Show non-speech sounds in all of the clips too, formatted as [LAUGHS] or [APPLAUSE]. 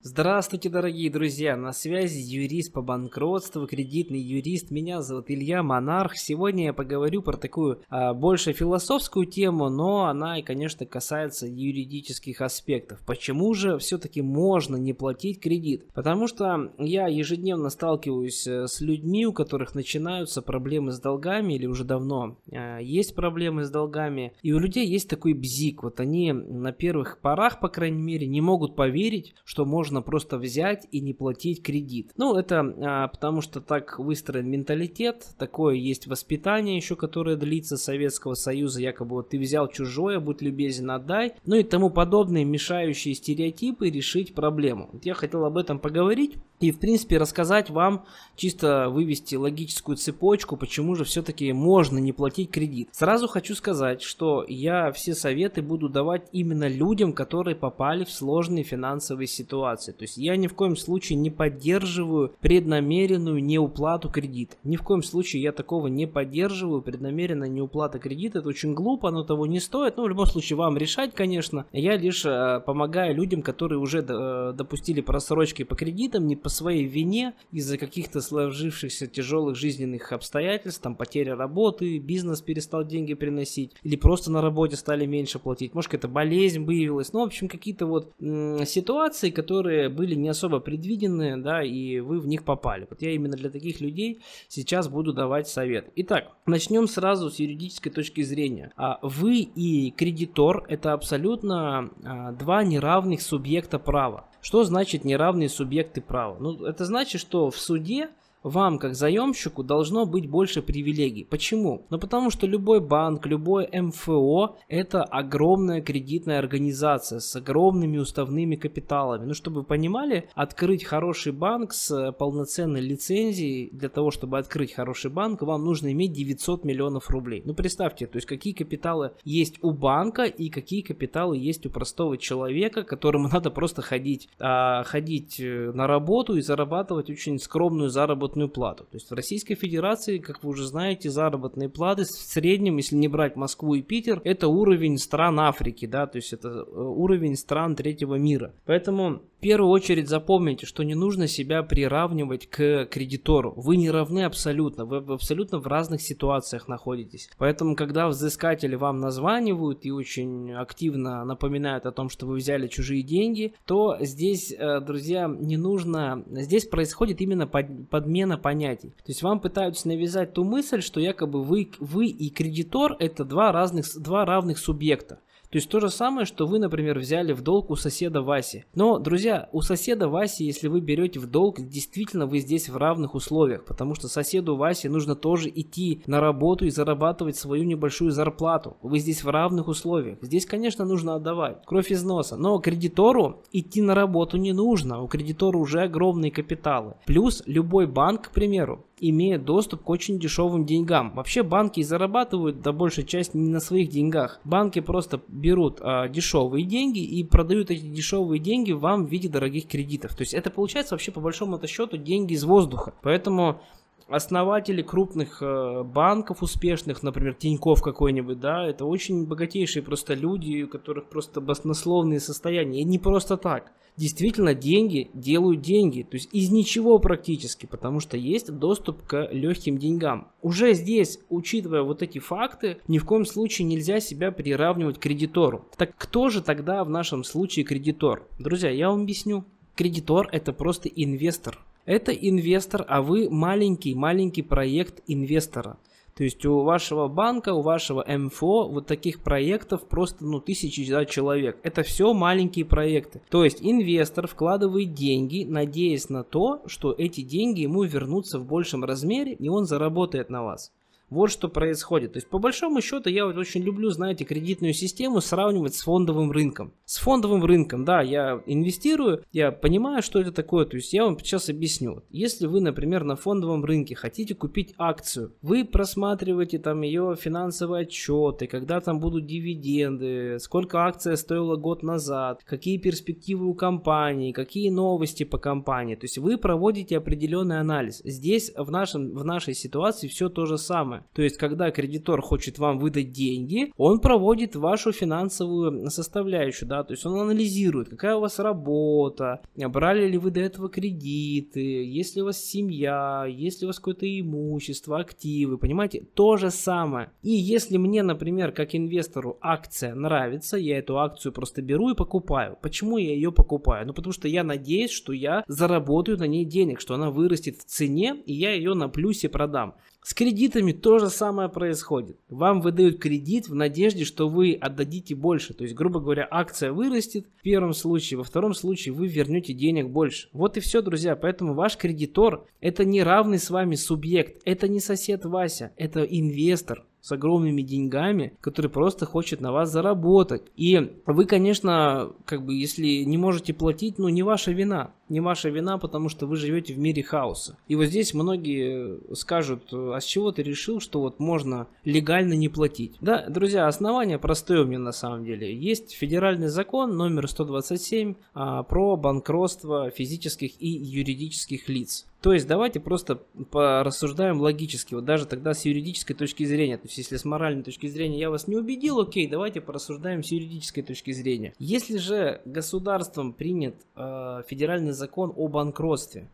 Здравствуйте, дорогие друзья! На связи юрист по банкротству, кредитный юрист. Меня зовут Илья Монарх. Сегодня я поговорю про такую а, больше философскую тему, но она и, конечно, касается юридических аспектов. Почему же все-таки можно не платить кредит? Потому что я ежедневно сталкиваюсь э, с людьми, у которых начинаются проблемы с долгами или уже давно а, есть проблемы с долгами. И у людей есть такой бзик. Вот они на первых порах, по крайней мере, не могут поверить, что можно можно просто взять и не платить кредит. Ну, это а, потому что так выстроен менталитет, такое есть воспитание еще, которое длится Советского Союза, якобы вот ты взял чужое, будь любезен, отдай, ну и тому подобные мешающие стереотипы решить проблему. Вот я хотел об этом поговорить и, в принципе, рассказать вам, чисто вывести логическую цепочку, почему же все-таки можно не платить кредит. Сразу хочу сказать, что я все советы буду давать именно людям, которые попали в сложные финансовые ситуации ситуации. То есть я ни в коем случае не поддерживаю преднамеренную неуплату кредита. Ни в коем случае я такого не поддерживаю. Преднамеренная неуплата кредита это очень глупо, оно того не стоит. Ну, в любом случае вам решать, конечно. Я лишь э, помогаю людям, которые уже э, допустили просрочки по кредитам не по своей вине из-за каких-то сложившихся тяжелых жизненных обстоятельств, там потеря работы, бизнес перестал деньги приносить или просто на работе стали меньше платить. Может, какая-то болезнь выявилась. Ну, в общем, какие-то вот м- ситуации, которые которые были не особо предвидены, да, и вы в них попали. Вот я именно для таких людей сейчас буду давать совет. Итак, начнем сразу с юридической точки зрения. А вы и кредитор это абсолютно а, два неравных субъекта права. Что значит неравные субъекты права? Ну, это значит, что в суде вам, как заемщику, должно быть больше привилегий. Почему? Ну потому что любой банк, любой МФО – это огромная кредитная организация с огромными уставными капиталами. Ну, чтобы вы понимали, открыть хороший банк с полноценной лицензией, для того, чтобы открыть хороший банк, вам нужно иметь 900 миллионов рублей. Ну, представьте, то есть какие капиталы есть у банка и какие капиталы есть у простого человека, которому [LAUGHS] надо просто ходить, а, ходить э, на работу и зарабатывать очень скромную заработную заработную плату. То есть в Российской Федерации, как вы уже знаете, заработные платы в среднем, если не брать Москву и Питер, это уровень стран Африки, да, то есть это э, уровень стран третьего мира. Поэтому в первую очередь запомните, что не нужно себя приравнивать к кредитору. Вы не равны абсолютно, вы абсолютно в разных ситуациях находитесь. Поэтому, когда взыскатели вам названивают и очень активно напоминают о том, что вы взяли чужие деньги, то здесь, э, друзья, не нужно... Здесь происходит именно подмена понятий. То есть вам пытаются навязать ту мысль, что якобы вы, вы и кредитор это два разных, два равных субъекта. То есть то же самое, что вы, например, взяли в долг у соседа Васи. Но, друзья, у соседа Васи, если вы берете в долг, действительно вы здесь в равных условиях, потому что соседу Васе нужно тоже идти на работу и зарабатывать свою небольшую зарплату. Вы здесь в равных условиях. Здесь, конечно, нужно отдавать кровь из носа, но кредитору идти на работу не нужно. У кредитора уже огромные капиталы. Плюс любой банк, к примеру, имея доступ к очень дешевым деньгам. Вообще банки зарабатывают до большей части не на своих деньгах. Банки просто берут а, дешевые деньги и продают эти дешевые деньги вам в виде дорогих кредитов. То есть это получается вообще по большому счету деньги из воздуха. Поэтому основатели крупных э, банков успешных, например, Тиньков какой-нибудь, да, это очень богатейшие просто люди, у которых просто баснословные состояния. И не просто так. Действительно, деньги делают деньги. То есть из ничего практически, потому что есть доступ к легким деньгам. Уже здесь, учитывая вот эти факты, ни в коем случае нельзя себя приравнивать к кредитору. Так кто же тогда в нашем случае кредитор? Друзья, я вам объясню. Кредитор это просто инвестор. Это инвестор, а вы маленький-маленький проект инвестора. То есть у вашего банка, у вашего МФО вот таких проектов просто ну тысячи да, человек. Это все маленькие проекты. То есть инвестор вкладывает деньги, надеясь на то, что эти деньги ему вернутся в большем размере и он заработает на вас. Вот что происходит. То есть, по большому счету, я вот очень люблю, знаете, кредитную систему сравнивать с фондовым рынком. С фондовым рынком, да, я инвестирую, я понимаю, что это такое. То есть, я вам сейчас объясню. Если вы, например, на фондовом рынке хотите купить акцию, вы просматриваете там ее финансовые отчеты, когда там будут дивиденды, сколько акция стоила год назад, какие перспективы у компании, какие новости по компании. То есть, вы проводите определенный анализ. Здесь в, нашем, в нашей ситуации все то же самое. Самое. То есть, когда кредитор хочет вам выдать деньги, он проводит вашу финансовую составляющую, да, то есть он анализирует, какая у вас работа, брали ли вы до этого кредиты, есть ли у вас семья, есть ли у вас какое-то имущество, активы, понимаете, то же самое. И если мне, например, как инвестору акция нравится, я эту акцию просто беру и покупаю. Почему я ее покупаю? Ну, потому что я надеюсь, что я заработаю на ней денег, что она вырастет в цене, и я ее на плюсе продам. С кредитами то же самое происходит. Вам выдают кредит в надежде, что вы отдадите больше. То есть, грубо говоря, акция вырастет в первом случае, во втором случае вы вернете денег больше. Вот и все, друзья. Поэтому ваш кредитор это не равный с вами субъект, это не сосед Вася, это инвестор с огромными деньгами, который просто хочет на вас заработать. И вы, конечно, как бы, если не можете платить, ну, не ваша вина. Не ваша вина, потому что вы живете в мире хаоса. И вот здесь многие скажут, а с чего ты решил, что вот можно легально не платить? Да, друзья, основание простое у меня на самом деле. Есть федеральный закон номер 127 а, про банкротство физических и юридических лиц. То есть давайте просто порассуждаем логически, вот даже тогда с юридической точки зрения. То есть если с моральной точки зрения я вас не убедил, окей, давайте порассуждаем с юридической точки зрения. Если же государством принят э, федеральный закон о банкротстве,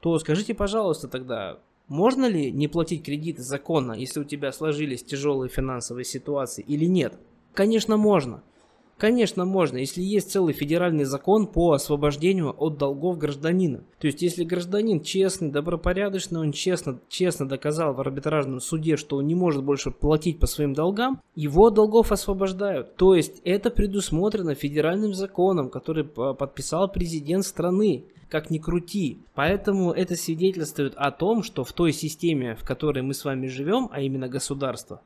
то скажите, пожалуйста, тогда, можно ли не платить кредиты законно, если у тебя сложились тяжелые финансовые ситуации или нет? Конечно, можно. Конечно, можно, если есть целый федеральный закон по освобождению от долгов гражданина. То есть, если гражданин честный, добропорядочный, он честно, честно доказал в арбитражном суде, что он не может больше платить по своим долгам, его долгов освобождают. То есть, это предусмотрено федеральным законом, который подписал президент страны как ни крути. Поэтому это свидетельствует о том, что в той системе, в которой мы с вами живем, а именно государство,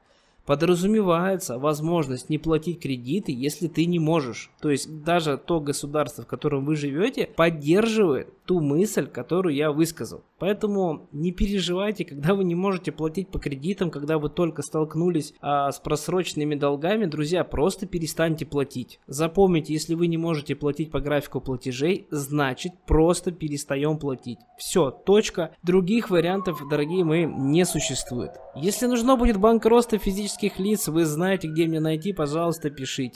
подразумевается возможность не платить кредиты, если ты не можешь. То есть даже то государство, в котором вы живете, поддерживает ту мысль, которую я высказал. Поэтому не переживайте, когда вы не можете платить по кредитам, когда вы только столкнулись а, с просроченными долгами, друзья, просто перестаньте платить. Запомните, если вы не можете платить по графику платежей, значит просто перестаем платить. Все, точка. Других вариантов, дорогие мои, не существует. Если нужно будет банк роста физических лиц, вы знаете, где мне найти, пожалуйста, пишите.